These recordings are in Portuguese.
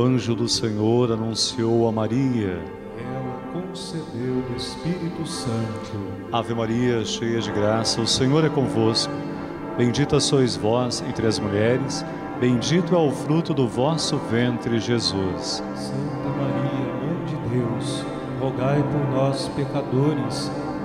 O anjo do Senhor anunciou a Maria. Ela concedeu do Espírito Santo. Ave Maria, cheia de graça, o Senhor é convosco. Bendita sois vós entre as mulheres, bendito é o fruto do vosso ventre, Jesus. Santa Maria, Mãe de Deus, rogai por nós, pecadores,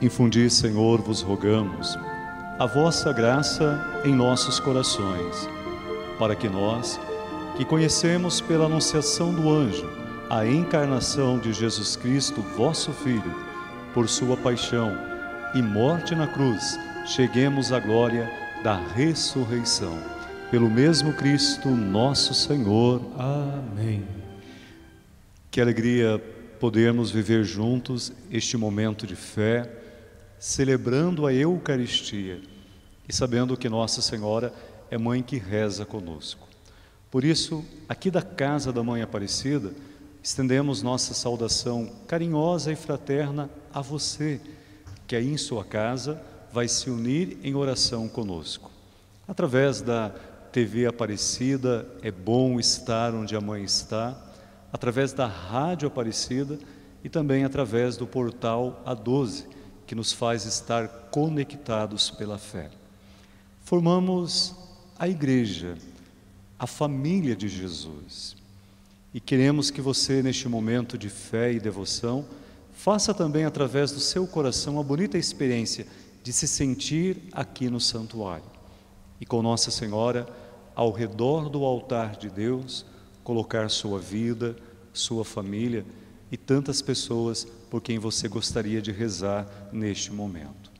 Infundi, Senhor, vos rogamos, a vossa graça em nossos corações, para que nós, que conhecemos pela anunciação do anjo a encarnação de Jesus Cristo, vosso Filho, por sua paixão e morte na cruz, cheguemos à glória da ressurreição. Pelo mesmo Cristo, nosso Senhor. Amém. Que alegria podermos viver juntos este momento de fé celebrando a Eucaristia e sabendo que Nossa Senhora é mãe que reza conosco. Por isso, aqui da casa da Mãe Aparecida, estendemos nossa saudação carinhosa e fraterna a você, que aí em sua casa vai se unir em oração conosco. Através da TV Aparecida, é bom estar onde a mãe está, através da Rádio Aparecida e também através do portal A12 que nos faz estar conectados pela fé. Formamos a igreja, a família de Jesus. E queremos que você, neste momento de fé e devoção, faça também através do seu coração a bonita experiência de se sentir aqui no santuário. E com Nossa Senhora, ao redor do altar de Deus, colocar sua vida, sua família e tantas pessoas por quem você gostaria de rezar neste momento.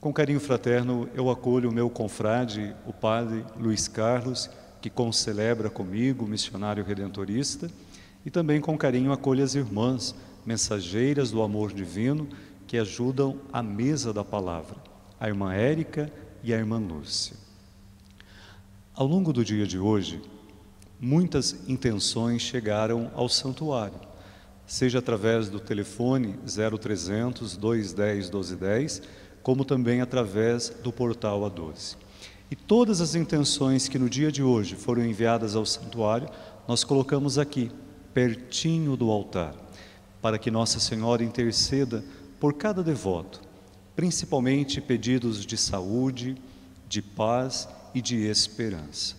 Com carinho fraterno, eu acolho o meu confrade, o padre Luiz Carlos, que concelebra comigo, missionário redentorista, e também com carinho acolho as irmãs, mensageiras do amor divino, que ajudam a mesa da palavra, a irmã Érica e a irmã Lúcia. Ao longo do dia de hoje, muitas intenções chegaram ao santuário seja através do telefone 0300 210 1210, como também através do portal A12. E todas as intenções que no dia de hoje foram enviadas ao santuário, nós colocamos aqui, pertinho do altar, para que Nossa Senhora interceda por cada devoto, principalmente pedidos de saúde, de paz e de esperança.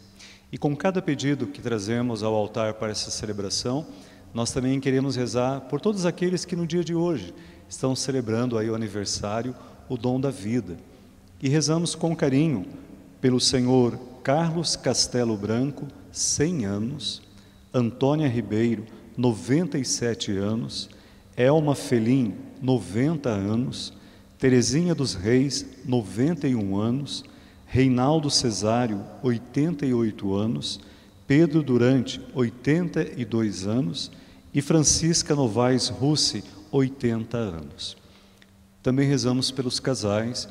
E com cada pedido que trazemos ao altar para essa celebração, nós também queremos rezar por todos aqueles que no dia de hoje estão celebrando aí o aniversário, o dom da vida. E rezamos com carinho pelo Senhor Carlos Castelo Branco, 100 anos, Antônia Ribeiro, 97 anos, Elma Felim, 90 anos, Terezinha dos Reis, 91 anos, Reinaldo Cesário, 88 anos, Pedro Durante, 82 anos, e Francisca Novaes Russi, 80 anos. Também rezamos pelos casais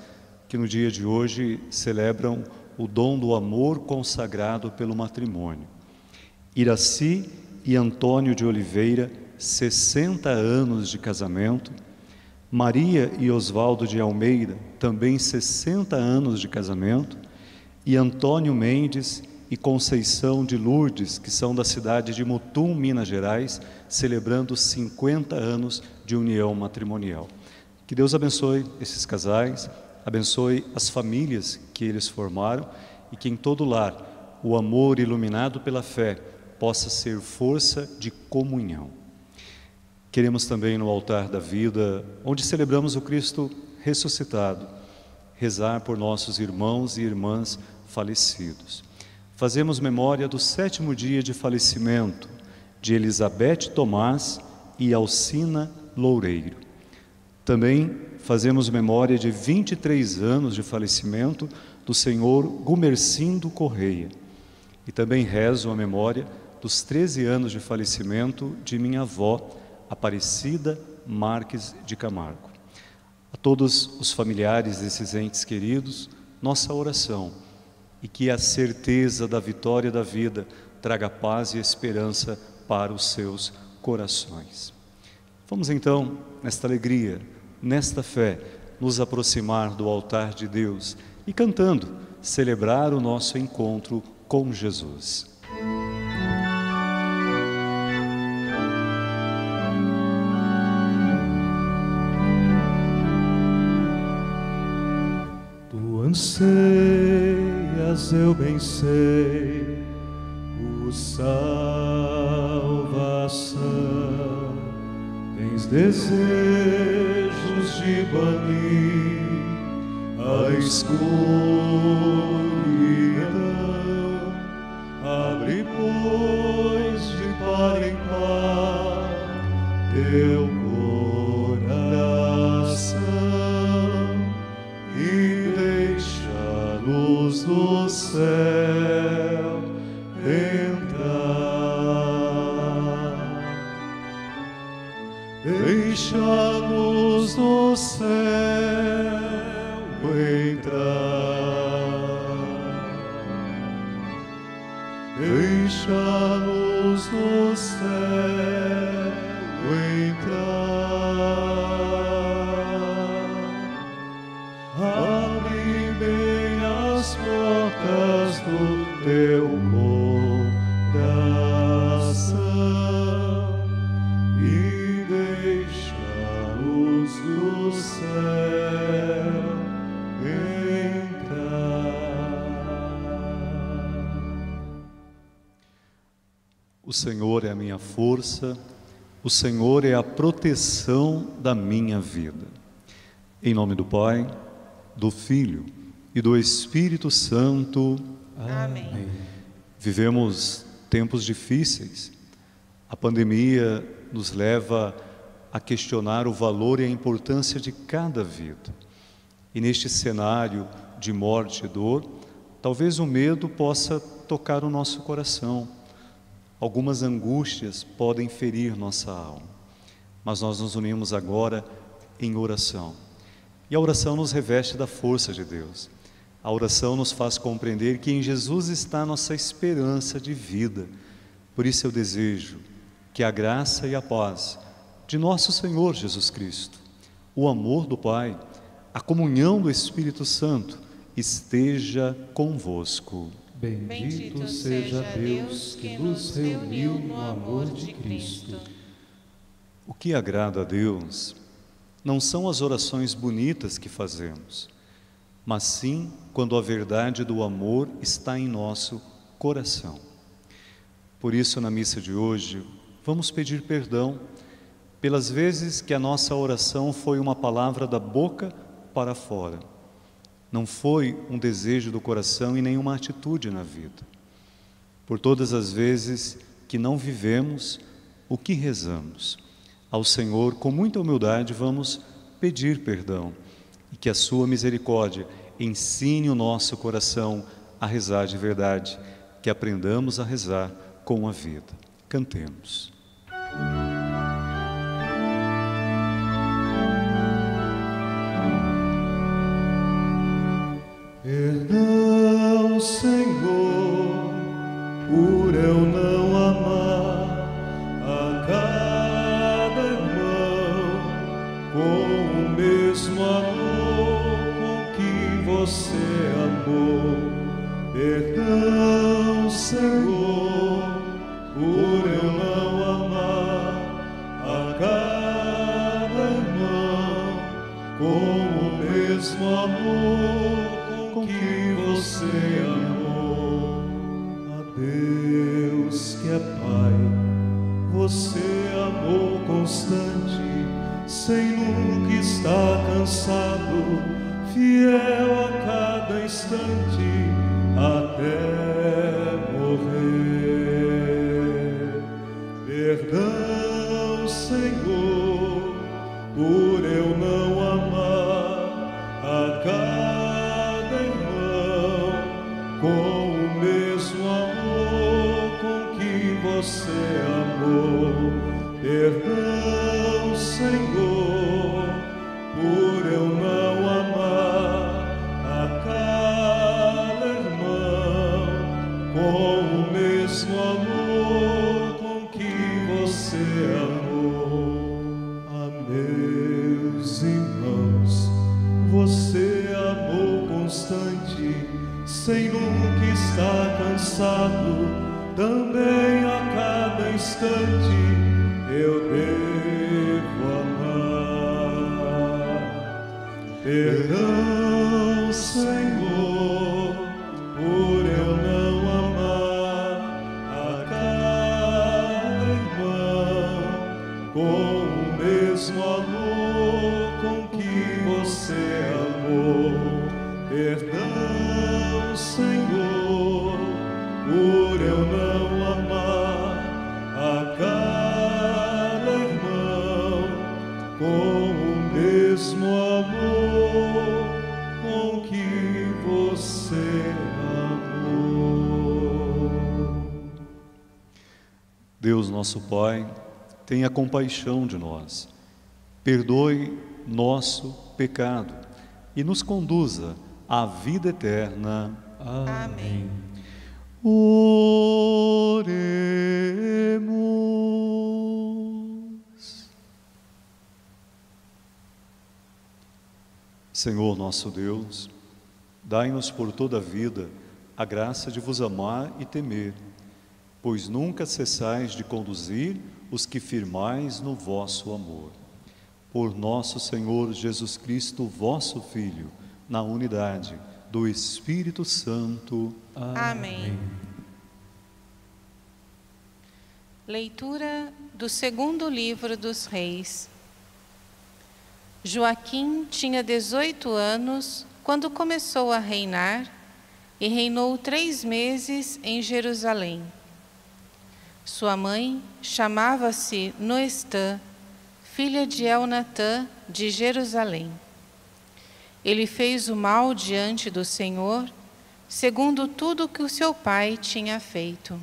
que no dia de hoje celebram o dom do amor consagrado pelo matrimônio. Iraci e Antônio de Oliveira, 60 anos de casamento. Maria e Oswaldo de Almeida, também 60 anos de casamento. E Antônio Mendes e Conceição de Lourdes, que são da cidade de Mutum, Minas Gerais, celebrando 50 anos de união matrimonial. Que Deus abençoe esses casais, abençoe as famílias que eles formaram e que em todo lar o amor iluminado pela fé possa ser força de comunhão. Queremos também no altar da vida, onde celebramos o Cristo ressuscitado, rezar por nossos irmãos e irmãs falecidos. Fazemos memória do sétimo dia de falecimento de Elizabeth Tomás e Alcina Loureiro. Também fazemos memória de 23 anos de falecimento do senhor Gumercindo Correia. E também rezo a memória dos 13 anos de falecimento de minha avó, Aparecida Marques de Camargo. A todos os familiares desses entes queridos, nossa oração e que a certeza da vitória da vida traga paz e esperança para os seus corações. Vamos então, nesta alegria, nesta fé, nos aproximar do altar de Deus e cantando, celebrar o nosso encontro com Jesus. Eu bem sei, o salvação. Tens desejos de banir a escuridão. Abre, pois, de par em par teu céu Senhor é a minha força, o Senhor é a proteção da minha vida. Em nome do Pai, do Filho e do Espírito Santo. Amém. Vivemos tempos difíceis. A pandemia nos leva a questionar o valor e a importância de cada vida. E neste cenário de morte e dor, talvez o medo possa tocar o nosso coração. Algumas angústias podem ferir nossa alma. Mas nós nos unimos agora em oração. E a oração nos reveste da força de Deus. A oração nos faz compreender que em Jesus está nossa esperança de vida. Por isso eu desejo que a graça e a paz de nosso Senhor Jesus Cristo, o amor do Pai, a comunhão do Espírito Santo esteja convosco. Bendito seja Deus que nos reuniu no amor de Cristo. O que agrada a Deus não são as orações bonitas que fazemos, mas sim quando a verdade do amor está em nosso coração. Por isso, na missa de hoje, vamos pedir perdão pelas vezes que a nossa oração foi uma palavra da boca para fora. Não foi um desejo do coração e nenhuma atitude na vida. Por todas as vezes que não vivemos o que rezamos. Ao Senhor, com muita humildade, vamos pedir perdão e que a Sua misericórdia ensine o nosso coração a rezar de verdade, que aprendamos a rezar com a vida. Cantemos. Sem nunca estar cansado, também a cada instante eu devo amar. Perdão, nosso Pai, tenha compaixão de nós, perdoe nosso pecado e nos conduza à vida eterna. Amém. Oremos. Senhor nosso Deus, dai-nos por toda a vida a graça de vos amar e temer, pois nunca cessais de conduzir os que firmais no vosso amor. Por nosso Senhor Jesus Cristo, vosso Filho, na unidade do Espírito Santo. Amém. Leitura do segundo livro dos Reis. Joaquim tinha 18 anos quando começou a reinar e reinou três meses em Jerusalém. Sua mãe chamava-se Noestã, filha de Elnatã de Jerusalém. Ele fez o mal diante do Senhor, segundo tudo que o seu pai tinha feito.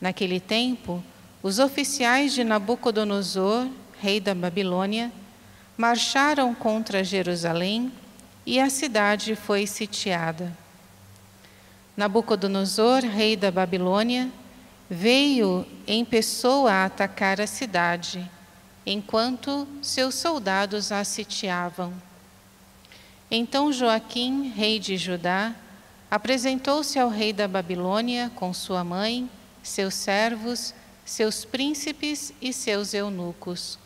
Naquele tempo, os oficiais de Nabucodonosor, rei da Babilônia, marcharam contra Jerusalém e a cidade foi sitiada. Nabucodonosor, rei da Babilônia, veio em pessoa atacar a cidade, enquanto seus soldados a sitiavam. Então Joaquim, rei de Judá, apresentou-se ao rei da Babilônia com sua mãe, seus servos, seus príncipes e seus eunucos.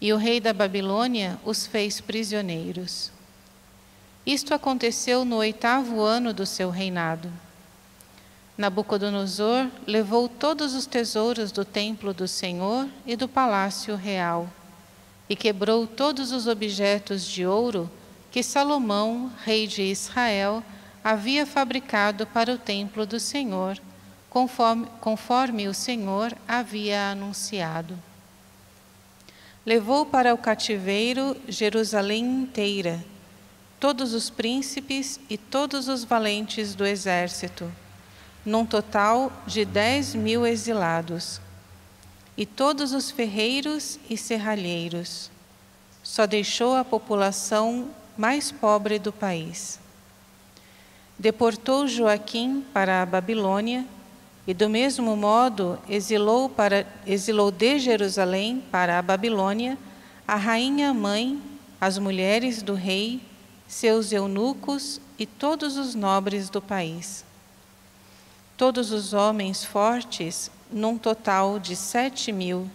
E o rei da Babilônia os fez prisioneiros. Isto aconteceu no oitavo ano do seu reinado. Nabucodonosor levou todos os tesouros do templo do Senhor e do palácio real, e quebrou todos os objetos de ouro que Salomão, rei de Israel, havia fabricado para o templo do Senhor, conforme, conforme o Senhor havia anunciado. Levou para o cativeiro Jerusalém inteira, todos os príncipes e todos os valentes do exército, num total de dez mil exilados, e todos os ferreiros e serralheiros. Só deixou a população mais pobre do país. Deportou Joaquim para a Babilônia e, do mesmo modo, exilou, para, exilou de Jerusalém para a Babilônia a rainha mãe, as mulheres do rei, seus eunucos e todos os nobres do país. Todos os homens fortes, num total de sete mil,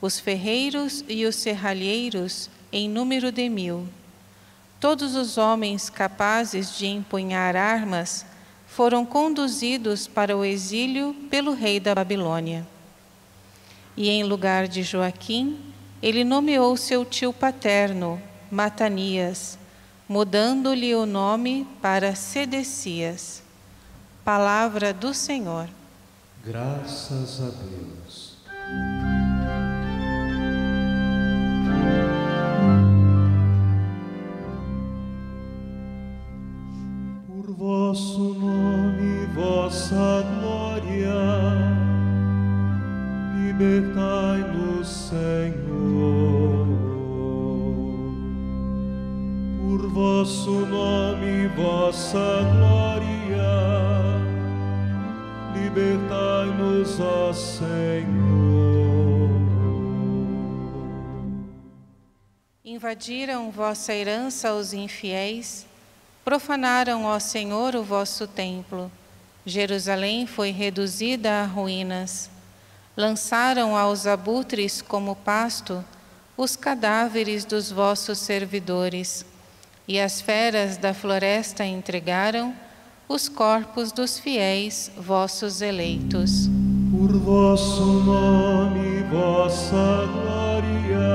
os ferreiros e os serralheiros em número de mil. Todos os homens capazes de empunhar armas foram conduzidos para o exílio pelo rei da Babilônia. E em lugar de Joaquim, ele nomeou seu tio paterno, Matanias, mudando-lhe o nome para Sedecias. Palavra do Senhor. Graças a Deus. Por vosso nome, vossa glória, libertai-nos, Senhor. Por vosso nome, vossa glória, libertai-nos, ó Senhor. Invadiram vossa herança os infiéis, profanaram, ó Senhor, o vosso templo. Jerusalém foi reduzida a ruínas. Lançaram aos abutres como pasto os cadáveres dos vossos servidores, e as feras da floresta entregaram os corpos dos fiéis, vossos eleitos. Por vosso nome, vossa glória,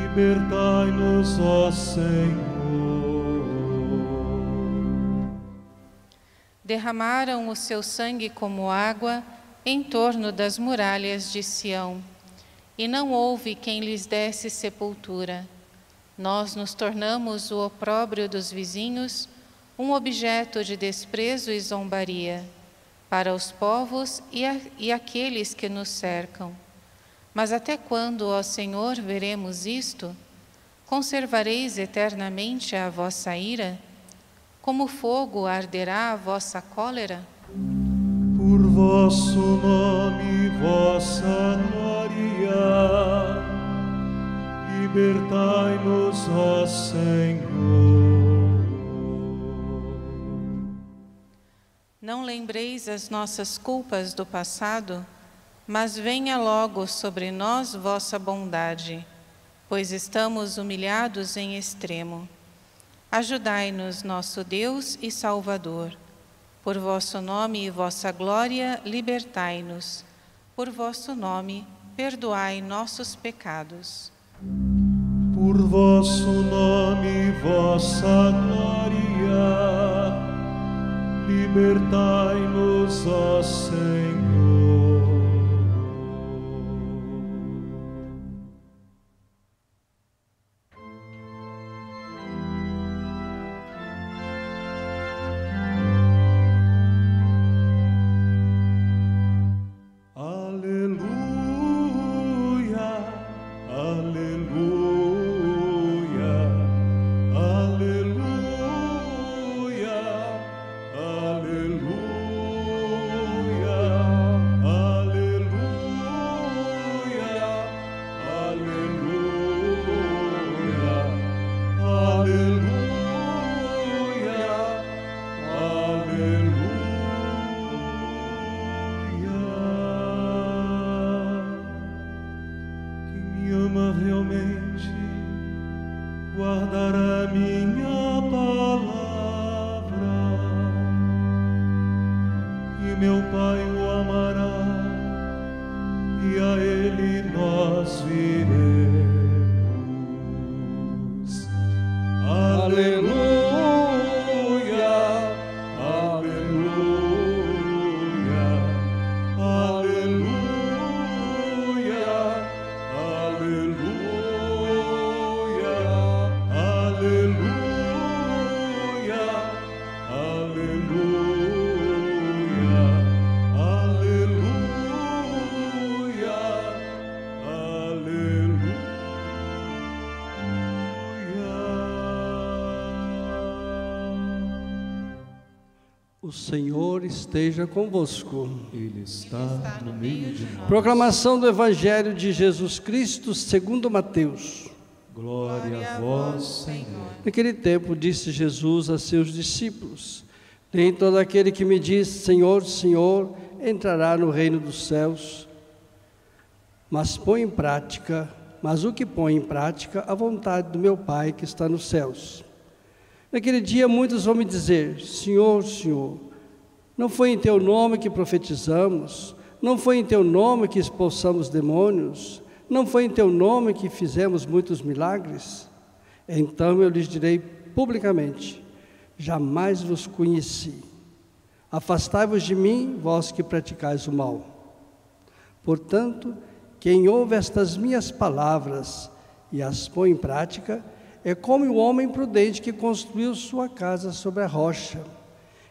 libertai-nos, ó Senhor. Derramaram o seu sangue como água em torno das muralhas de Sião, e não houve quem lhes desse sepultura. Nós nos tornamos o opróbrio dos vizinhos, um objeto de desprezo e zombaria para os povos e, a, e aqueles que nos cercam. Mas até quando, ó Senhor, veremos isto? Conservareis eternamente a vossa ira? Como fogo arderá a vossa cólera? Por vosso nome, vossa glória, libertai-nos, ó Senhor. Não lembreis as nossas culpas do passado, mas venha logo sobre nós vossa bondade, pois estamos humilhados em extremo. Ajudai-nos, nosso Deus e Salvador. Por vosso nome e vossa glória, libertai-nos. Por vosso nome, perdoai nossos pecados. Por vosso nome, vossa glória, libertai-nos, ó Senhor. Senhor esteja convosco. Ele está no meio de nós. Proclamação do Evangelho de Jesus Cristo segundo Mateus. Glória a vós, Senhor. Naquele tempo disse Jesus a seus discípulos: Nem todo aquele que me diz Senhor, Senhor entrará no reino dos céus, mas põe em prática, mas o que põe em prática a vontade do meu Pai que está nos céus. Naquele dia muitos vão me dizer: Senhor, Senhor, não foi em teu nome que profetizamos, Não foi em teu nome que expulsamos demônios? Não foi em teu nome que fizemos muitos milagres? Então eu lhes direi publicamente: Jamais vos conheci. Afastai-vos de mim, vós que praticais o mal. Portanto, quem ouve estas minhas palavras e as põe em prática, é como o homem prudente que construiu sua casa sobre a rocha.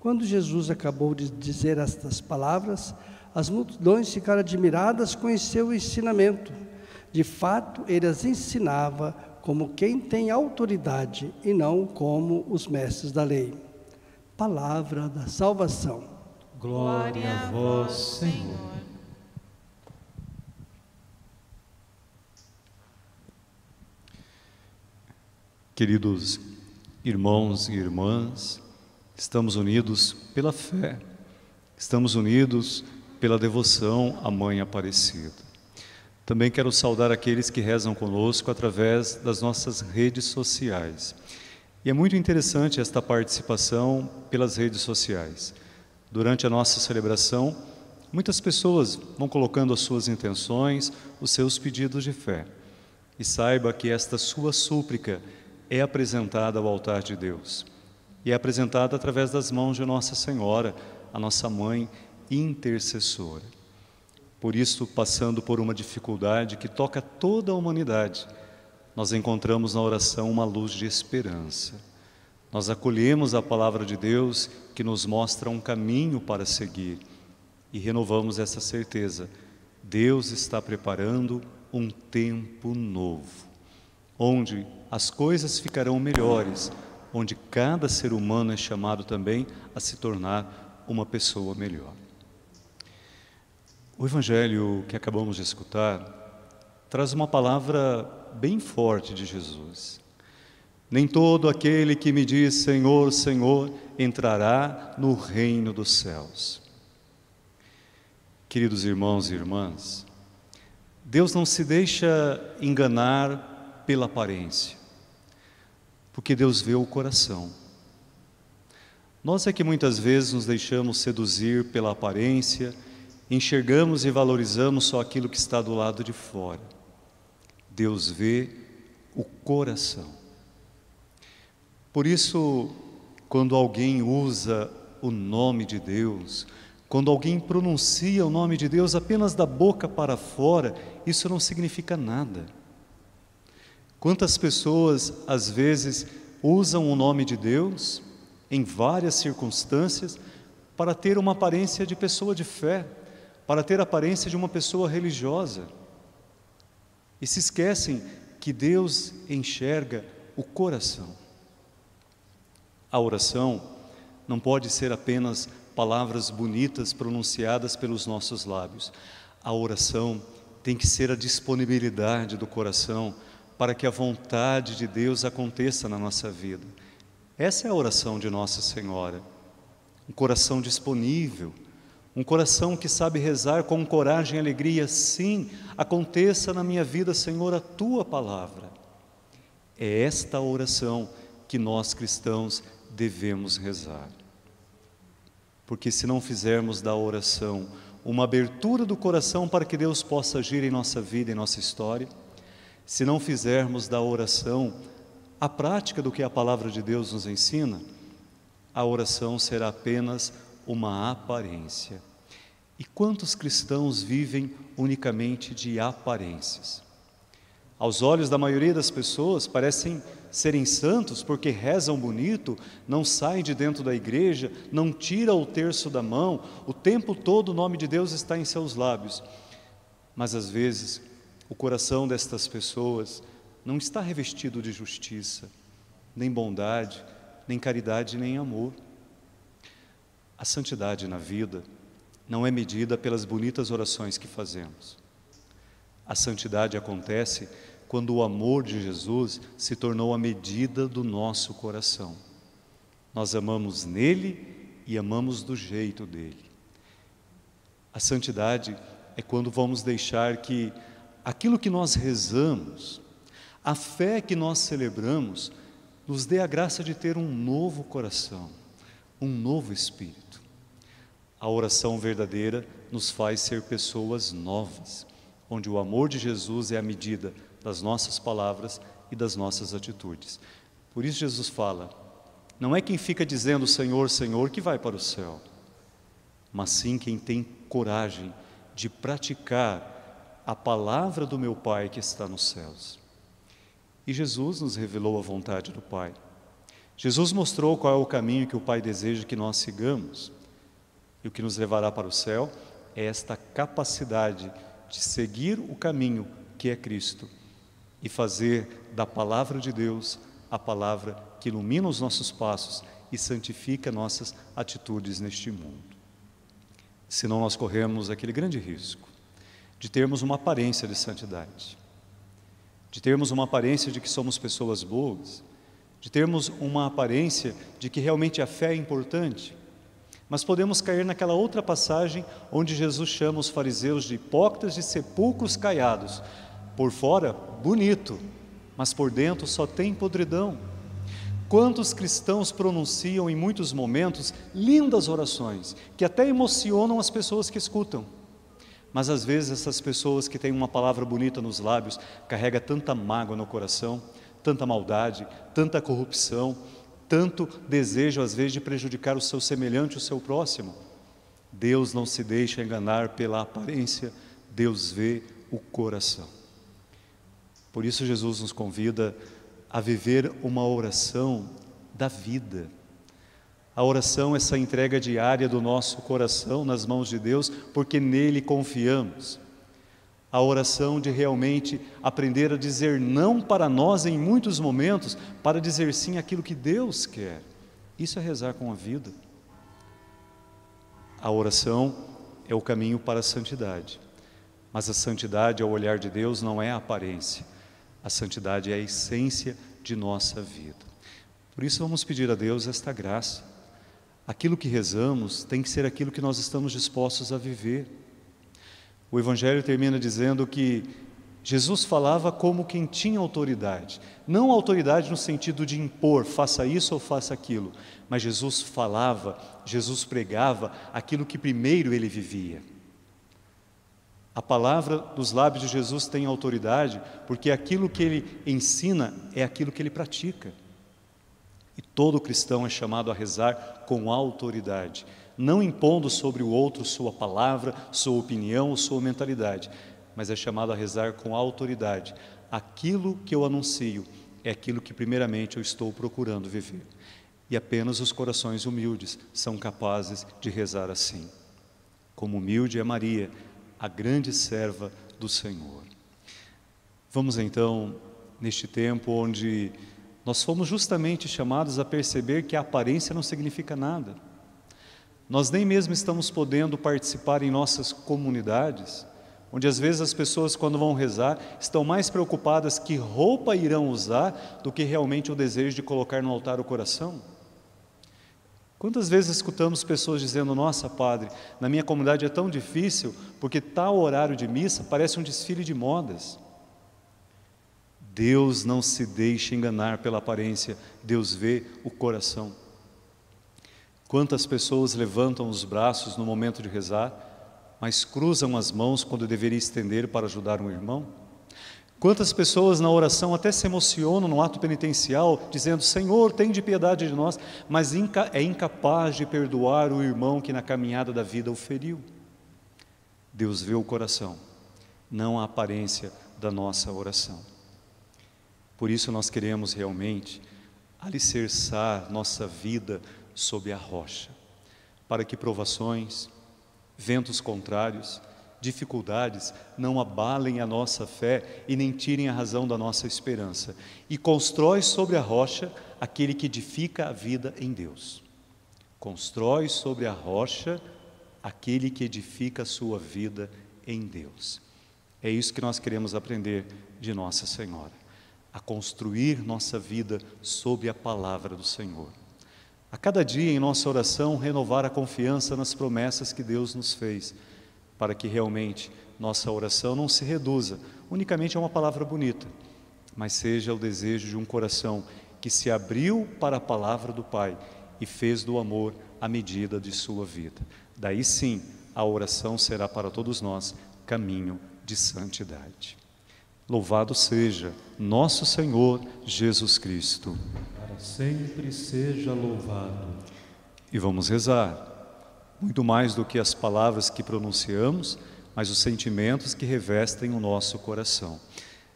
Quando Jesus acabou de dizer estas palavras, as multidões ficaram admiradas com o seu ensinamento. De fato, ele as ensinava como quem tem autoridade e não como os mestres da lei. Palavra da salvação. Glória a vós, Senhor. Queridos irmãos e irmãs, Estamos unidos pela fé, estamos unidos pela devoção à Mãe Aparecida. Também quero saudar aqueles que rezam conosco através das nossas redes sociais. E é muito interessante esta participação pelas redes sociais. Durante a nossa celebração, muitas pessoas vão colocando as suas intenções, os seus pedidos de fé. E saiba que esta sua súplica é apresentada ao altar de Deus e é apresentada através das mãos de Nossa Senhora, a nossa mãe intercessora. Por isso, passando por uma dificuldade que toca toda a humanidade, nós encontramos na oração uma luz de esperança. Nós acolhemos a palavra de Deus que nos mostra um caminho para seguir e renovamos essa certeza. Deus está preparando um tempo novo, onde as coisas ficarão melhores onde cada ser humano é chamado também a se tornar uma pessoa melhor. O evangelho que acabamos de escutar traz uma palavra bem forte de Jesus. Nem todo aquele que me diz Senhor, Senhor entrará no reino dos céus. Queridos irmãos e irmãs, Deus não se deixa enganar pela aparência porque Deus vê o coração. Nós é que muitas vezes nos deixamos seduzir pela aparência, enxergamos e valorizamos só aquilo que está do lado de fora. Deus vê o coração. Por isso, quando alguém usa o nome de Deus, quando alguém pronuncia o nome de Deus apenas da boca para fora, isso não significa nada. Quantas pessoas, às vezes, usam o nome de Deus em várias circunstâncias para ter uma aparência de pessoa de fé, para ter a aparência de uma pessoa religiosa. E se esquecem que Deus enxerga o coração. A oração não pode ser apenas palavras bonitas pronunciadas pelos nossos lábios. A oração tem que ser a disponibilidade do coração para que a vontade de Deus aconteça na nossa vida. Essa é a oração de Nossa Senhora. Um coração disponível, um coração que sabe rezar com coragem e alegria. Sim, aconteça na minha vida, Senhor, a tua palavra. É esta oração que nós cristãos devemos rezar. Porque se não fizermos da oração uma abertura do coração para que Deus possa agir em nossa vida, em nossa história, se não fizermos da oração a prática do que a palavra de Deus nos ensina, a oração será apenas uma aparência. E quantos cristãos vivem unicamente de aparências? Aos olhos da maioria das pessoas, parecem serem santos porque rezam bonito, não saem de dentro da igreja, não tira o terço da mão, o tempo todo o nome de Deus está em seus lábios. Mas às vezes o coração destas pessoas não está revestido de justiça, nem bondade, nem caridade, nem amor. A santidade na vida não é medida pelas bonitas orações que fazemos. A santidade acontece quando o amor de Jesus se tornou a medida do nosso coração. Nós amamos nele e amamos do jeito dele. A santidade é quando vamos deixar que aquilo que nós rezamos, a fé que nós celebramos, nos dê a graça de ter um novo coração, um novo espírito. A oração verdadeira nos faz ser pessoas novas, onde o amor de Jesus é a medida das nossas palavras e das nossas atitudes. Por isso Jesus fala: não é quem fica dizendo Senhor, Senhor que vai para o céu, mas sim quem tem coragem de praticar a palavra do meu Pai que está nos céus. E Jesus nos revelou a vontade do Pai. Jesus mostrou qual é o caminho que o Pai deseja que nós sigamos. E o que nos levará para o céu é esta capacidade de seguir o caminho que é Cristo e fazer da palavra de Deus a palavra que ilumina os nossos passos e santifica nossas atitudes neste mundo. Senão nós corremos aquele grande risco de termos uma aparência de santidade, de termos uma aparência de que somos pessoas boas, de termos uma aparência de que realmente a fé é importante, mas podemos cair naquela outra passagem onde Jesus chama os fariseus de hipócritas de sepulcros caiados. Por fora, bonito, mas por dentro só tem podridão. Quantos cristãos pronunciam em muitos momentos lindas orações que até emocionam as pessoas que escutam. Mas às vezes essas pessoas que têm uma palavra bonita nos lábios carrega tanta mágoa no coração, tanta maldade, tanta corrupção, tanto desejo, às vezes, de prejudicar o seu semelhante, o seu próximo. Deus não se deixa enganar pela aparência, Deus vê o coração. Por isso, Jesus nos convida a viver uma oração da vida. A oração, é essa entrega diária do nosso coração nas mãos de Deus, porque nele confiamos a oração de realmente aprender a dizer não para nós em muitos momentos, para dizer sim aquilo que Deus quer. Isso é rezar com a vida. A oração é o caminho para a santidade. Mas a santidade, ao olhar de Deus, não é a aparência. A santidade é a essência de nossa vida. Por isso, vamos pedir a Deus esta graça. Aquilo que rezamos tem que ser aquilo que nós estamos dispostos a viver. O Evangelho termina dizendo que Jesus falava como quem tinha autoridade, não autoridade no sentido de impor, faça isso ou faça aquilo, mas Jesus falava, Jesus pregava aquilo que primeiro ele vivia. A palavra dos lábios de Jesus tem autoridade, porque aquilo que ele ensina é aquilo que ele pratica. E todo cristão é chamado a rezar com autoridade, não impondo sobre o outro sua palavra, sua opinião ou sua mentalidade, mas é chamado a rezar com autoridade. Aquilo que eu anuncio é aquilo que primeiramente eu estou procurando viver. E apenas os corações humildes são capazes de rezar assim. Como humilde é Maria, a grande serva do Senhor. Vamos então, neste tempo onde nós fomos justamente chamados a perceber que a aparência não significa nada nós nem mesmo estamos podendo participar em nossas comunidades, onde às vezes as pessoas, quando vão rezar, estão mais preocupadas que roupa irão usar do que realmente o desejo de colocar no altar o coração. Quantas vezes escutamos pessoas dizendo: Nossa, padre, na minha comunidade é tão difícil porque tal horário de missa parece um desfile de modas. Deus não se deixa enganar pela aparência, Deus vê o coração. Quantas pessoas levantam os braços no momento de rezar, mas cruzam as mãos quando deveria estender para ajudar um irmão? Quantas pessoas na oração até se emocionam no ato penitencial, dizendo: Senhor, tem de piedade de nós, mas é incapaz de perdoar o irmão que na caminhada da vida o feriu. Deus vê o coração, não a aparência da nossa oração. Por isso nós queremos realmente alicerçar nossa vida sob a rocha, para que provações, ventos contrários, dificuldades não abalem a nossa fé e nem tirem a razão da nossa esperança. E constrói sobre a rocha aquele que edifica a vida em Deus. Constrói sobre a rocha aquele que edifica a sua vida em Deus. É isso que nós queremos aprender de Nossa Senhora, a construir nossa vida sob a palavra do Senhor. A cada dia em nossa oração, renovar a confiança nas promessas que Deus nos fez, para que realmente nossa oração não se reduza unicamente a uma palavra bonita, mas seja o desejo de um coração que se abriu para a palavra do Pai e fez do amor a medida de sua vida. Daí sim, a oração será para todos nós caminho de santidade. Louvado seja nosso Senhor Jesus Cristo. Para sempre seja louvado. E vamos rezar. Muito mais do que as palavras que pronunciamos, mas os sentimentos que revestem o nosso coração.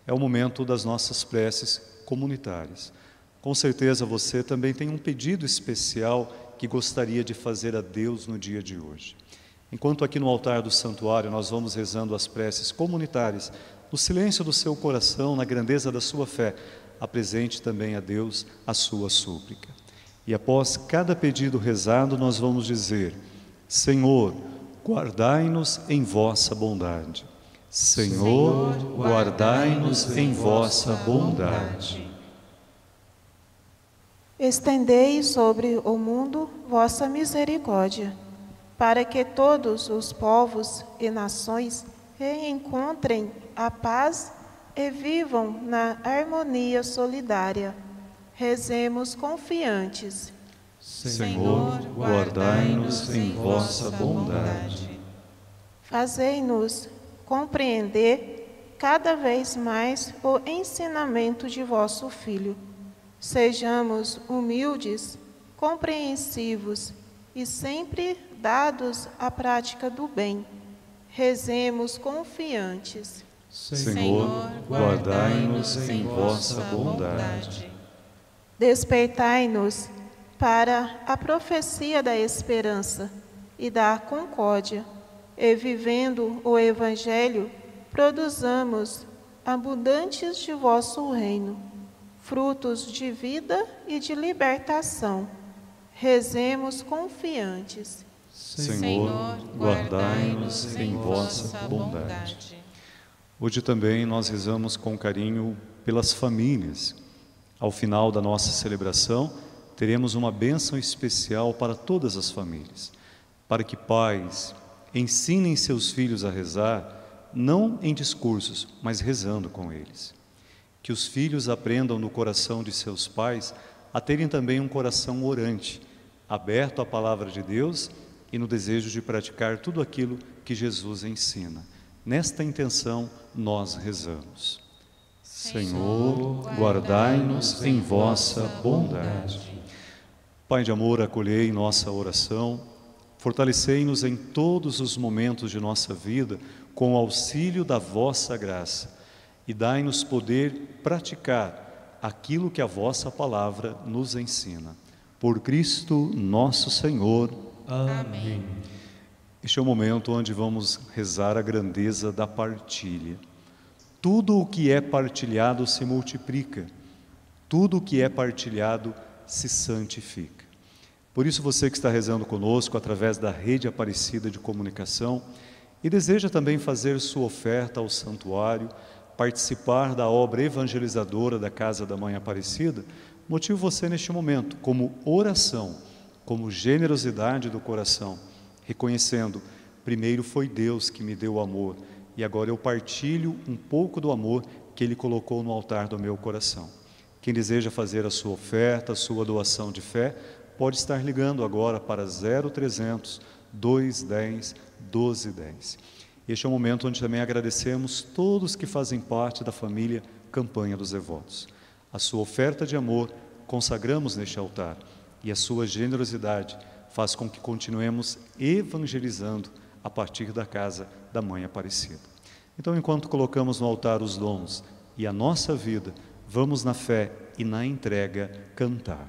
É o momento das nossas preces comunitárias. Com certeza você também tem um pedido especial que gostaria de fazer a Deus no dia de hoje. Enquanto aqui no altar do santuário nós vamos rezando as preces comunitárias, no silêncio do seu coração, na grandeza da sua fé, apresente também a Deus a sua súplica. E após cada pedido rezado, nós vamos dizer: Senhor, guardai-nos em vossa bondade. Senhor, guardai-nos em vossa bondade. Estendei sobre o mundo vossa misericórdia, para que todos os povos e nações reencontrem a paz e vivam na harmonia solidária. Rezemos confiantes. Senhor, guardai-nos em vossa bondade. Fazei-nos compreender cada vez mais o ensinamento de vosso Filho Sejamos humildes, compreensivos e sempre dados à prática do bem. Rezemos confiantes. Senhor, guardai-nos em vossa bondade. Despertai-nos para a profecia da esperança e da concórdia, e vivendo o Evangelho, produzamos abundantes de vosso reino frutos de vida e de libertação. Rezemos confiantes. Senhor, guardai-nos em vossa bondade. Hoje também nós rezamos com carinho pelas famílias. Ao final da nossa celebração, teremos uma bênção especial para todas as famílias, para que pais ensinem seus filhos a rezar, não em discursos, mas rezando com eles que os filhos aprendam no coração de seus pais a terem também um coração orante, aberto à palavra de Deus e no desejo de praticar tudo aquilo que Jesus ensina. Nesta intenção, nós rezamos. Senhor, guardai-nos em vossa bondade. Pai de amor, acolhei nossa oração, fortalecei-nos em todos os momentos de nossa vida com o auxílio da vossa graça e dai-nos poder praticar aquilo que a vossa palavra nos ensina. Por Cristo nosso Senhor. Amém. Este é o momento onde vamos rezar a grandeza da partilha. Tudo o que é partilhado se multiplica, tudo o que é partilhado se santifica. Por isso, você que está rezando conosco através da rede Aparecida de Comunicação e deseja também fazer sua oferta ao santuário, participar da obra evangelizadora da Casa da Mãe Aparecida, motivo você neste momento como oração, como generosidade do coração, reconhecendo, primeiro foi Deus que me deu o amor e agora eu partilho um pouco do amor que Ele colocou no altar do meu coração. Quem deseja fazer a sua oferta, a sua doação de fé, pode estar ligando agora para 0300 210 1210. Este é o momento onde também agradecemos todos que fazem parte da família Campanha dos Devotos. A sua oferta de amor consagramos neste altar e a sua generosidade faz com que continuemos evangelizando a partir da casa da Mãe Aparecida. Então, enquanto colocamos no altar os dons e a nossa vida, vamos na fé e na entrega cantar.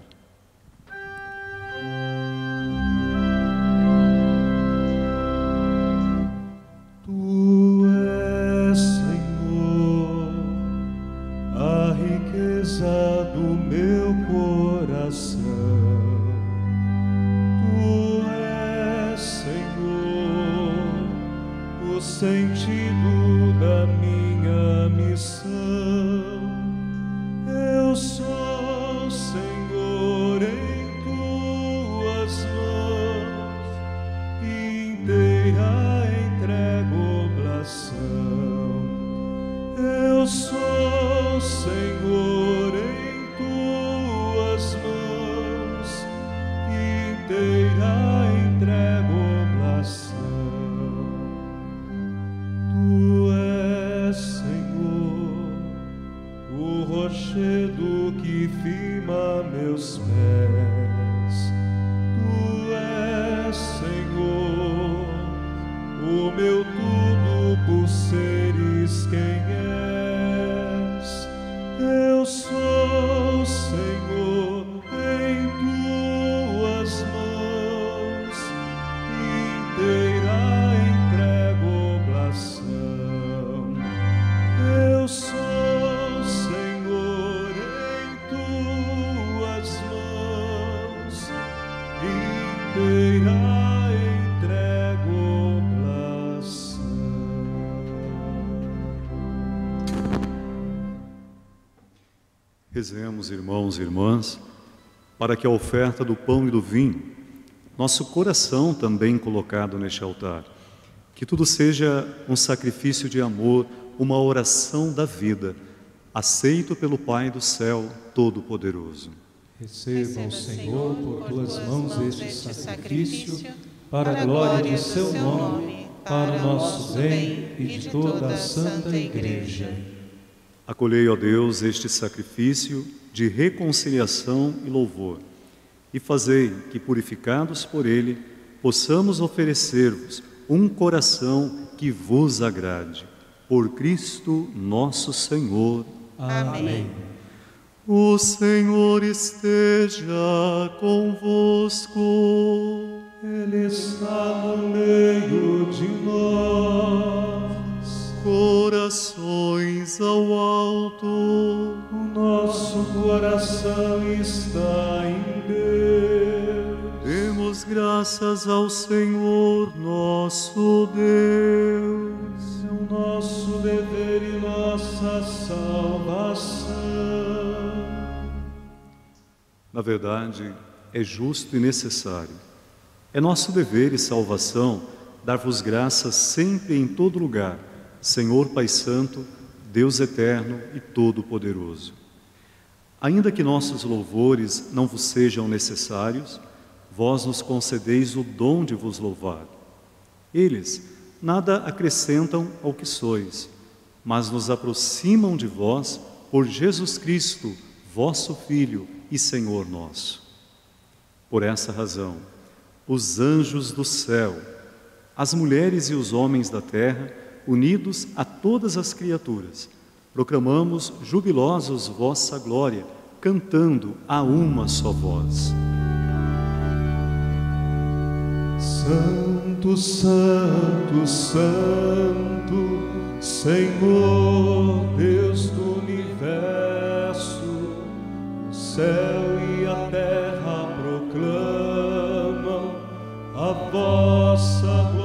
Irmãos e irmãs, para que a oferta do pão e do vinho, nosso coração também colocado neste altar, que tudo seja um sacrifício de amor, uma oração da vida, aceito pelo Pai do céu Todo-Poderoso. Receba, Senhor, por tuas mãos este sacrifício, para a glória de seu nome, para o nosso bem e de toda a Santa Igreja. Acolhei, ó Deus, este sacrifício de reconciliação e louvor, e fazei que, purificados por ele, possamos oferecer-vos um coração que vos agrade. Por Cristo nosso Senhor. Amém. O Senhor esteja convosco. Ele está no meio de nós corações ao alto. O nosso coração está em Deus. Demos graças ao Senhor nosso Deus. É o nosso dever e nossa salvação. Na verdade, é justo e necessário. É nosso dever e salvação dar-vos graças sempre e em todo lugar Senhor Pai Santo, Deus eterno e todo-poderoso. Ainda que nossos louvores não vos sejam necessários, vós nos concedeis o dom de vos louvar. Eles nada acrescentam ao que sois, mas nos aproximam de vós por Jesus Cristo, vosso Filho e Senhor nosso. Por essa razão, os anjos do céu, as mulheres e os homens da terra, unidos a todas as criaturas. Proclamamos jubilosos vossa glória, cantando a uma só voz. Santo, Santo, Santo, Senhor Deus do universo, o céu e a terra proclamam a vossa glória.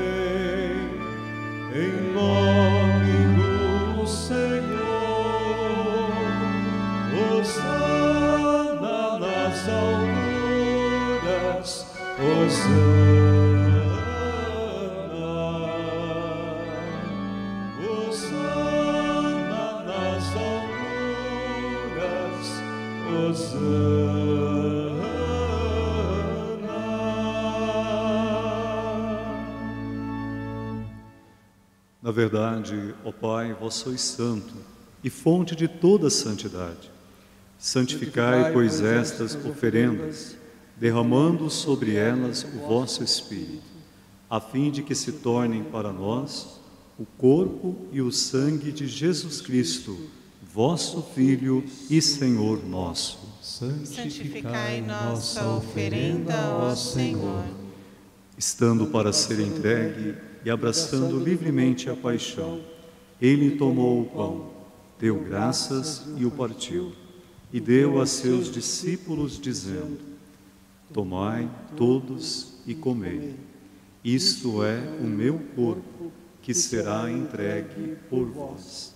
em nome do Senhor. Osana nas alturas. Osana. Na verdade, ó Pai, vós sois santo e fonte de toda santidade. Santificai, pois, estas oferendas, derramando sobre elas o vosso Espírito, a fim de que se tornem para nós o corpo e o sangue de Jesus Cristo, vosso Filho e Senhor nosso santificai nossa oferenda, ó Senhor. Estando para ser entregue e abraçando livremente a paixão, ele tomou o pão, deu graças e o partiu, e deu a seus discípulos, dizendo: Tomai todos e comei. Isto é o meu corpo, que será entregue por vós.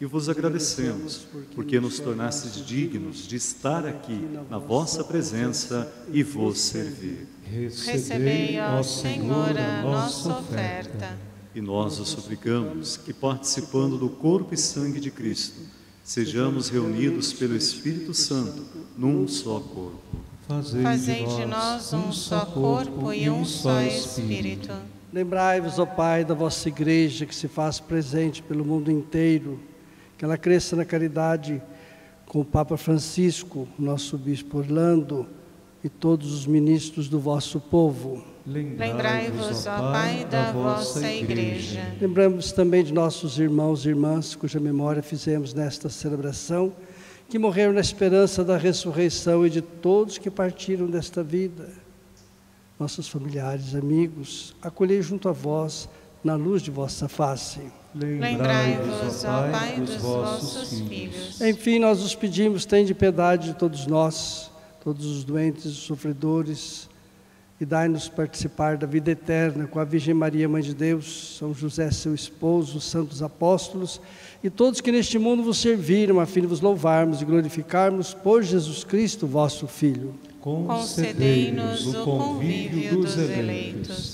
E vos agradecemos, porque nos tornastes dignos de estar aqui na vossa presença e vos servir. Recebei, ó Senhor, a nossa oferta. E nós o suplicamos que, participando do corpo e sangue de Cristo, sejamos reunidos pelo Espírito Santo num só corpo. Fazei de nós um só corpo e um só Espírito. Lembrai-vos, ó Pai, da vossa igreja que se faz presente pelo mundo inteiro, que ela cresça na caridade com o Papa Francisco, nosso Bispo Orlando e todos os ministros do vosso povo. Lembrai-vos, ó Pai, da vossa igreja. Lembramos também de nossos irmãos e irmãs, cuja memória fizemos nesta celebração, que morreram na esperança da ressurreição e de todos que partiram desta vida. Nossos familiares, amigos, acolhei junto a vós, na luz de vossa face. Lembrai-vos, ó Pai, dos vossos filhos. Enfim, nós os pedimos, tende piedade de todos nós todos os doentes e sofredores, e dai-nos participar da vida eterna com a Virgem Maria, Mãe de Deus, São José, seu esposo, os santos apóstolos e todos que neste mundo vos serviram, a fim de vos louvarmos e glorificarmos por Jesus Cristo, vosso Filho. Concedei-nos o convívio dos eleitos.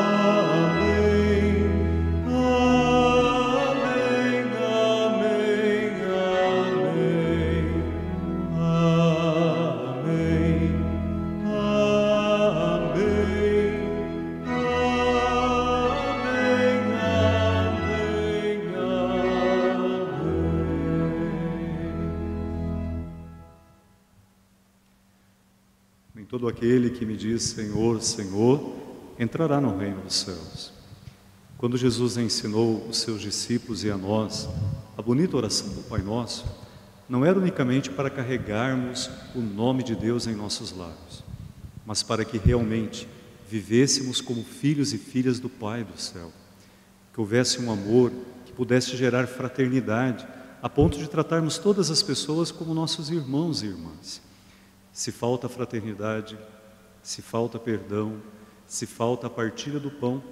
Todo aquele que me diz Senhor, Senhor, entrará no reino dos céus. Quando Jesus ensinou os seus discípulos e a nós a bonita oração do Pai Nosso, não era unicamente para carregarmos o nome de Deus em nossos lábios, mas para que realmente vivêssemos como filhos e filhas do Pai do céu, que houvesse um amor que pudesse gerar fraternidade, a ponto de tratarmos todas as pessoas como nossos irmãos e irmãs se falta fraternidade, se falta perdão, se falta a partilha do pão,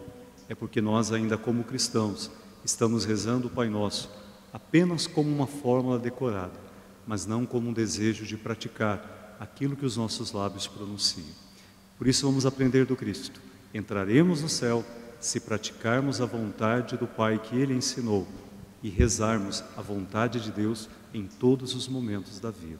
é porque nós, ainda como cristãos, estamos rezando o Pai Nosso apenas como uma fórmula decorada, mas não como um desejo de praticar aquilo que os nossos lábios pronunciam. Por isso, vamos aprender do Cristo. Entraremos no céu se praticarmos a vontade do Pai que Ele ensinou, e rezarmos a vontade de Deus em todos os momentos da vida.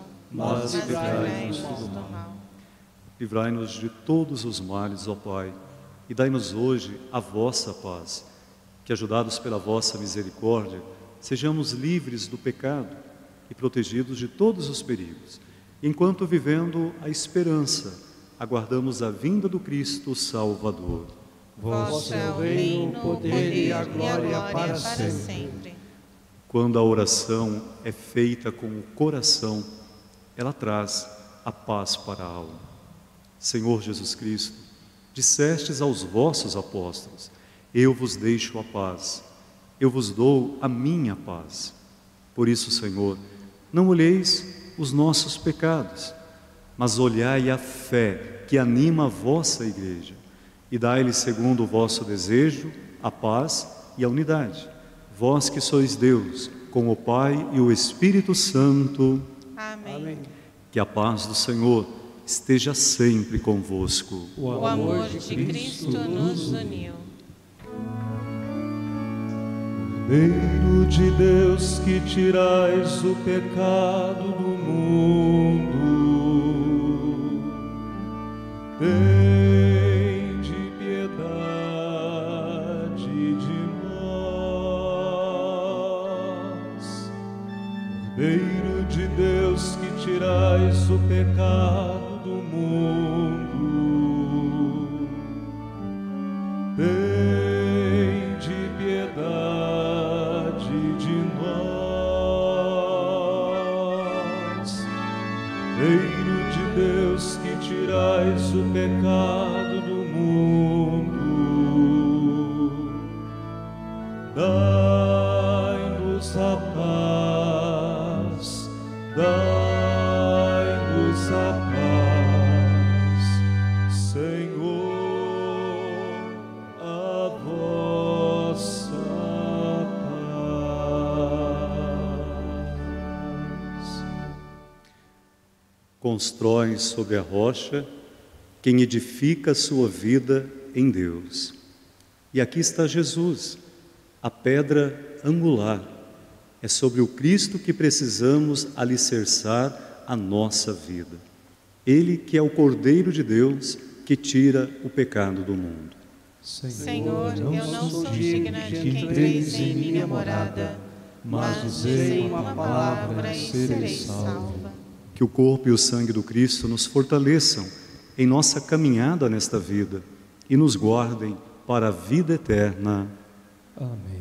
mas livrai-nos do mal. Livrai-nos de todos os males, ó Pai, e dai-nos hoje a vossa paz. Que, ajudados pela vossa misericórdia, sejamos livres do pecado e protegidos de todos os perigos, enquanto vivendo a esperança, aguardamos a vinda do Cristo Salvador. Vosso é o reino, o poder e a glória para sempre. Quando a oração é feita com o coração, ela traz a paz para a alma. Senhor Jesus Cristo, dissestes aos vossos apóstolos: Eu vos deixo a paz, eu vos dou a minha paz. Por isso, Senhor, não olheis os nossos pecados, mas olhai a fé que anima a vossa igreja e dai-lhe, segundo o vosso desejo, a paz e a unidade. Vós que sois Deus, com o Pai e o Espírito Santo. Amém. Que a paz do Senhor esteja sempre convosco. O amor de Cristo nos uniu. Cordeiro de Deus que tirais o pecado do mundo, tende o pecado do mundo, tende piedade de nós. Reino de Deus que tirais o pecado Constrói sobre a rocha quem edifica a sua vida em Deus. E aqui está Jesus, a pedra angular. É sobre o Cristo que precisamos alicerçar a nossa vida. Ele que é o Cordeiro de Deus que tira o pecado do mundo. Senhor, eu não sou digna de que entreis em minha morada, mas dizei uma palavra e serei salva. Que o corpo e o sangue do Cristo nos fortaleçam em nossa caminhada nesta vida e nos guardem para a vida eterna. Amém.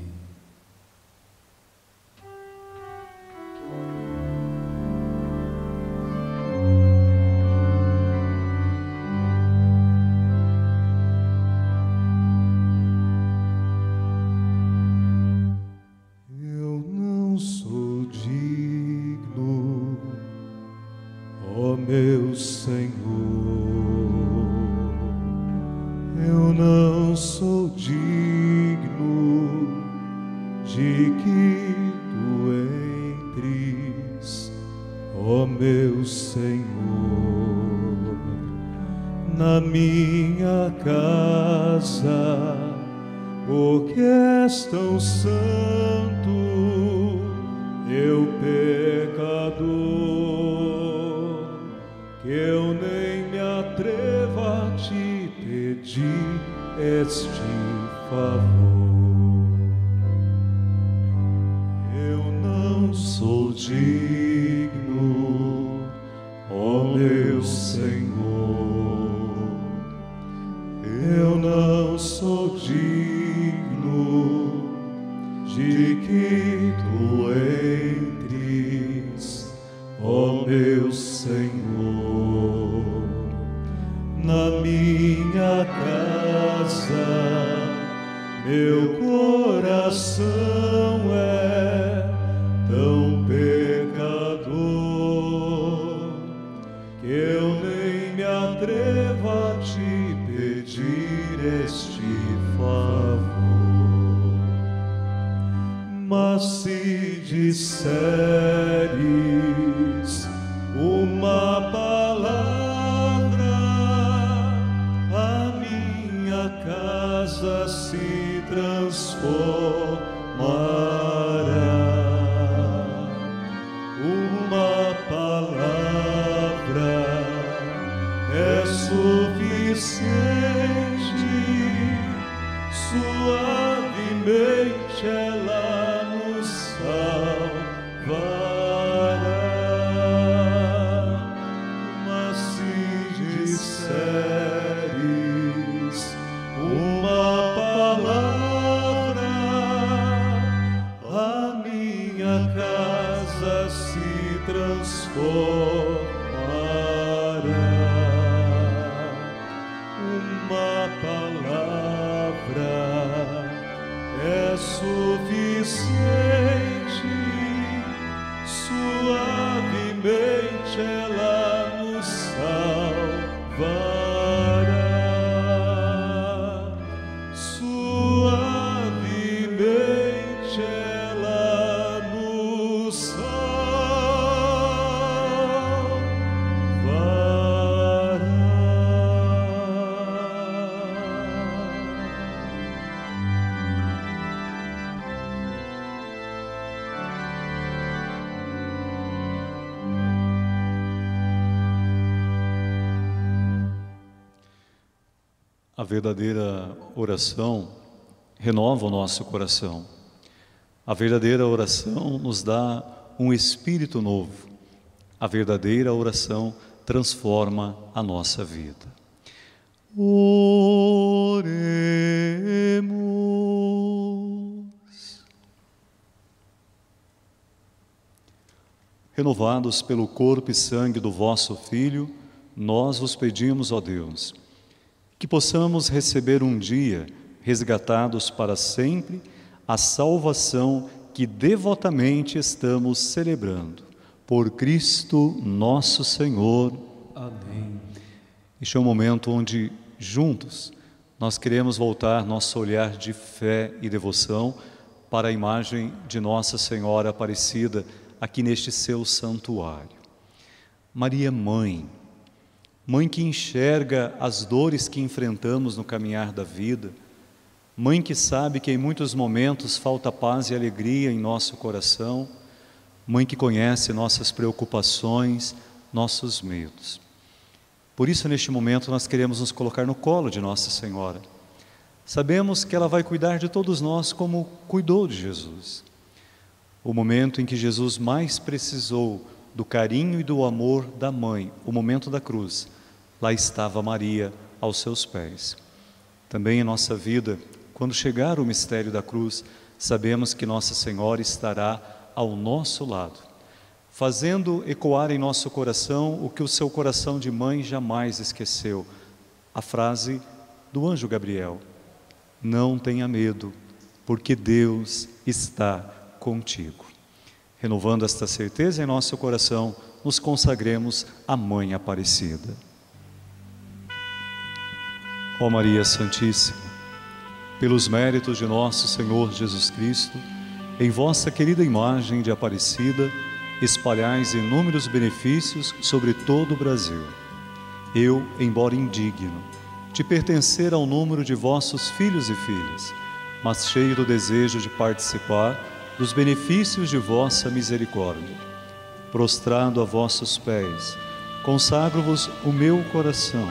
Se transformará. Verdadeira oração renova o nosso coração. A verdadeira oração nos dá um espírito novo. A verdadeira oração transforma a nossa vida. Oremos. Renovados pelo corpo e sangue do vosso Filho, nós vos pedimos, ó Deus, que possamos receber um dia, resgatados para sempre, a salvação que devotamente estamos celebrando. Por Cristo nosso Senhor. Amém. Este é um momento onde, juntos, nós queremos voltar nosso olhar de fé e devoção para a imagem de Nossa Senhora Aparecida aqui neste seu santuário. Maria Mãe, Mãe que enxerga as dores que enfrentamos no caminhar da vida, Mãe que sabe que em muitos momentos falta paz e alegria em nosso coração, Mãe que conhece nossas preocupações, nossos medos. Por isso, neste momento, nós queremos nos colocar no colo de Nossa Senhora. Sabemos que ela vai cuidar de todos nós como cuidou de Jesus. O momento em que Jesus mais precisou do carinho e do amor da mãe, o momento da cruz, lá estava Maria aos seus pés. Também em nossa vida, quando chegar o mistério da cruz, sabemos que Nossa Senhora estará ao nosso lado, fazendo ecoar em nosso coração o que o seu coração de mãe jamais esqueceu, a frase do anjo Gabriel: Não tenha medo, porque Deus está contigo. Renovando esta certeza em nosso coração, nos consagremos à Mãe Aparecida. Ó Maria Santíssima, pelos méritos de nosso Senhor Jesus Cristo, em vossa querida imagem de Aparecida, espalhais inúmeros benefícios sobre todo o Brasil. Eu, embora indigno, de pertencer ao número de vossos filhos e filhas, mas cheio do desejo de participar dos benefícios de vossa misericórdia. Prostrado a vossos pés, consagro-vos o meu coração,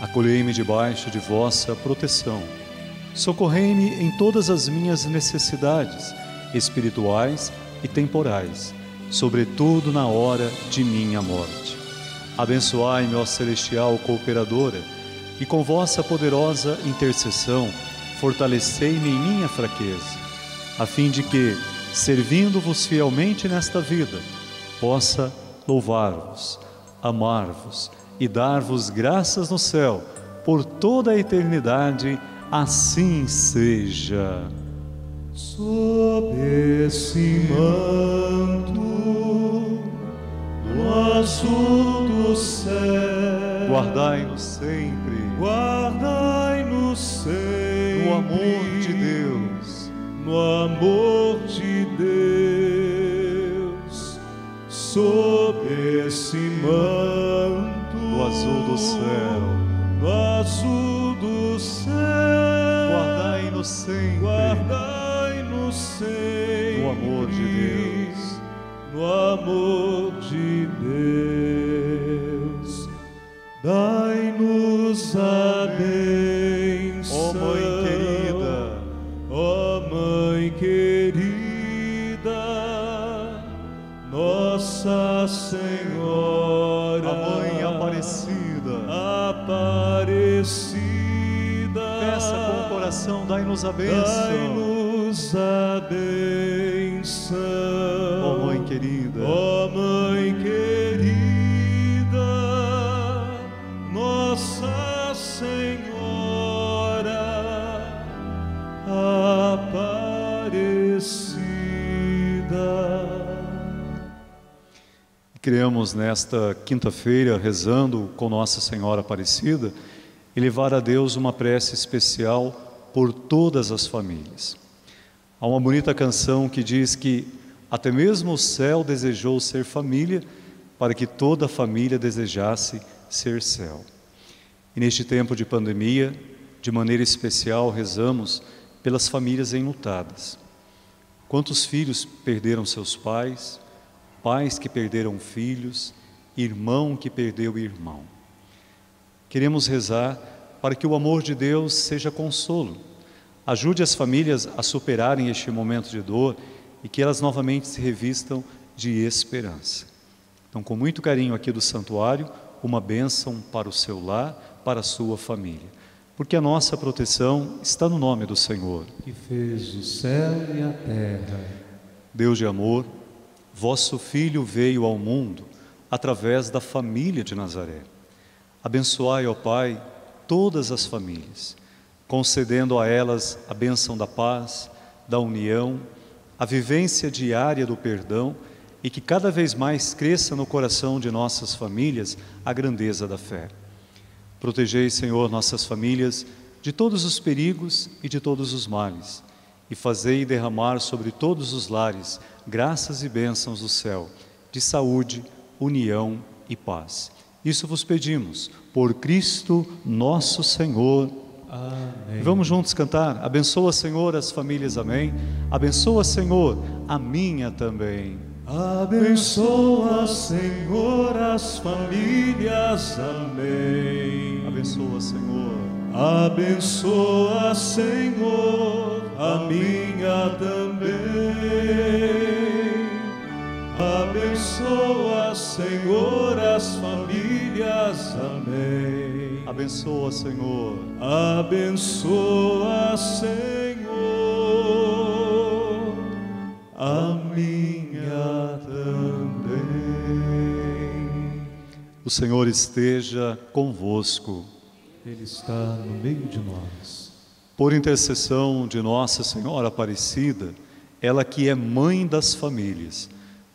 Acolhei-me debaixo de vossa proteção. Socorrei-me em todas as minhas necessidades, espirituais e temporais, sobretudo na hora de minha morte. Abençoai-me, ó celestial cooperadora, e com vossa poderosa intercessão, fortalecei-me em minha fraqueza, a fim de que, servindo-vos fielmente nesta vida, possa louvar-vos, amar-vos e dar-vos graças no céu por toda a eternidade. Assim seja. Sob esse manto no azul do céu, Guardai-nos sempre guardai-nos sempre no amor de Deus. no amor de Deus, sob esse manto azul do céu. no azul do céu, Guardai-nos sempre. Guardai-nos sempre no amor de Deus. no amor de Deus, dai-nos a bênção, Ó Mãe querida, ó Mãe querida, Nossa Senhora, dai-nos a bênção. dai-nos a bênção. Ó Mãe querida, Ó Mãe querida, Nossa Senhora Aparecida. Criamos nesta quinta-feira, rezando com Nossa Senhora Aparecida, e levar a Deus uma prece especial por todas as famílias. Há uma bonita canção que diz que até mesmo o céu desejou ser família para que toda a família desejasse ser céu. E neste tempo de pandemia, de maneira especial, rezamos pelas famílias enlutadas. Quantos filhos perderam seus pais, pais que perderam filhos, irmão que perdeu irmão. Queremos rezar para que o amor de Deus seja consolo. Ajude as famílias a superarem este momento de dor e que elas novamente se revistam de esperança. Então, com muito carinho aqui do santuário, uma bênção para o seu lar, para a sua família. Porque a nossa proteção está no nome do Senhor. que fez o céu e a terra. Deus de amor, vosso Filho veio ao mundo através da família de Nazaré. Abençoai, ó Pai, todas as famílias, concedendo a elas a bênção da paz, da união, a vivência diária do perdão e que cada vez mais cresça no coração de nossas famílias a grandeza da fé. Protegei, Senhor, nossas famílias de todos os perigos e de todos os males, e fazei derramar sobre todos os lares graças e bênçãos do céu, de saúde, união e paz. Isso vos pedimos, por Cristo nosso Senhor. Amém. Vamos juntos cantar. Abençoa, Senhor, as famílias, amém. Abençoa, Senhor, a minha também. Abençoa, Senhor, as famílias. Amém. Abençoa, Senhor. Abençoa, Senhor, a minha também. Abençoa, Senhor, as famílias. Amém. Abençoa, Senhor. Abençoa, Senhor, a minha também. O Senhor esteja convosco. Ele está no meio de nós. Por intercessão de Nossa Senhora Aparecida, ela que é mãe das famílias,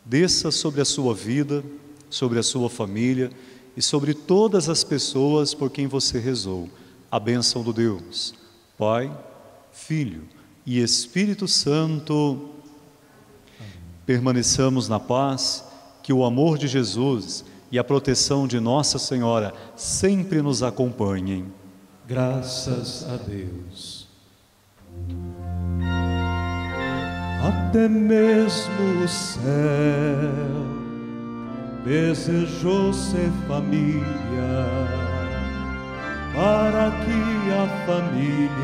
desça sobre a sua vida, sobre a sua família e sobre todas as pessoas por quem você rezou, a bênção do Deus, Pai, Filho e Espírito Santo. Permaneçamos na paz, que o amor de Jesus e a proteção de Nossa Senhora sempre nos acompanhem. Graças a Deus. Até mesmo o céu desejou ser família, para que a família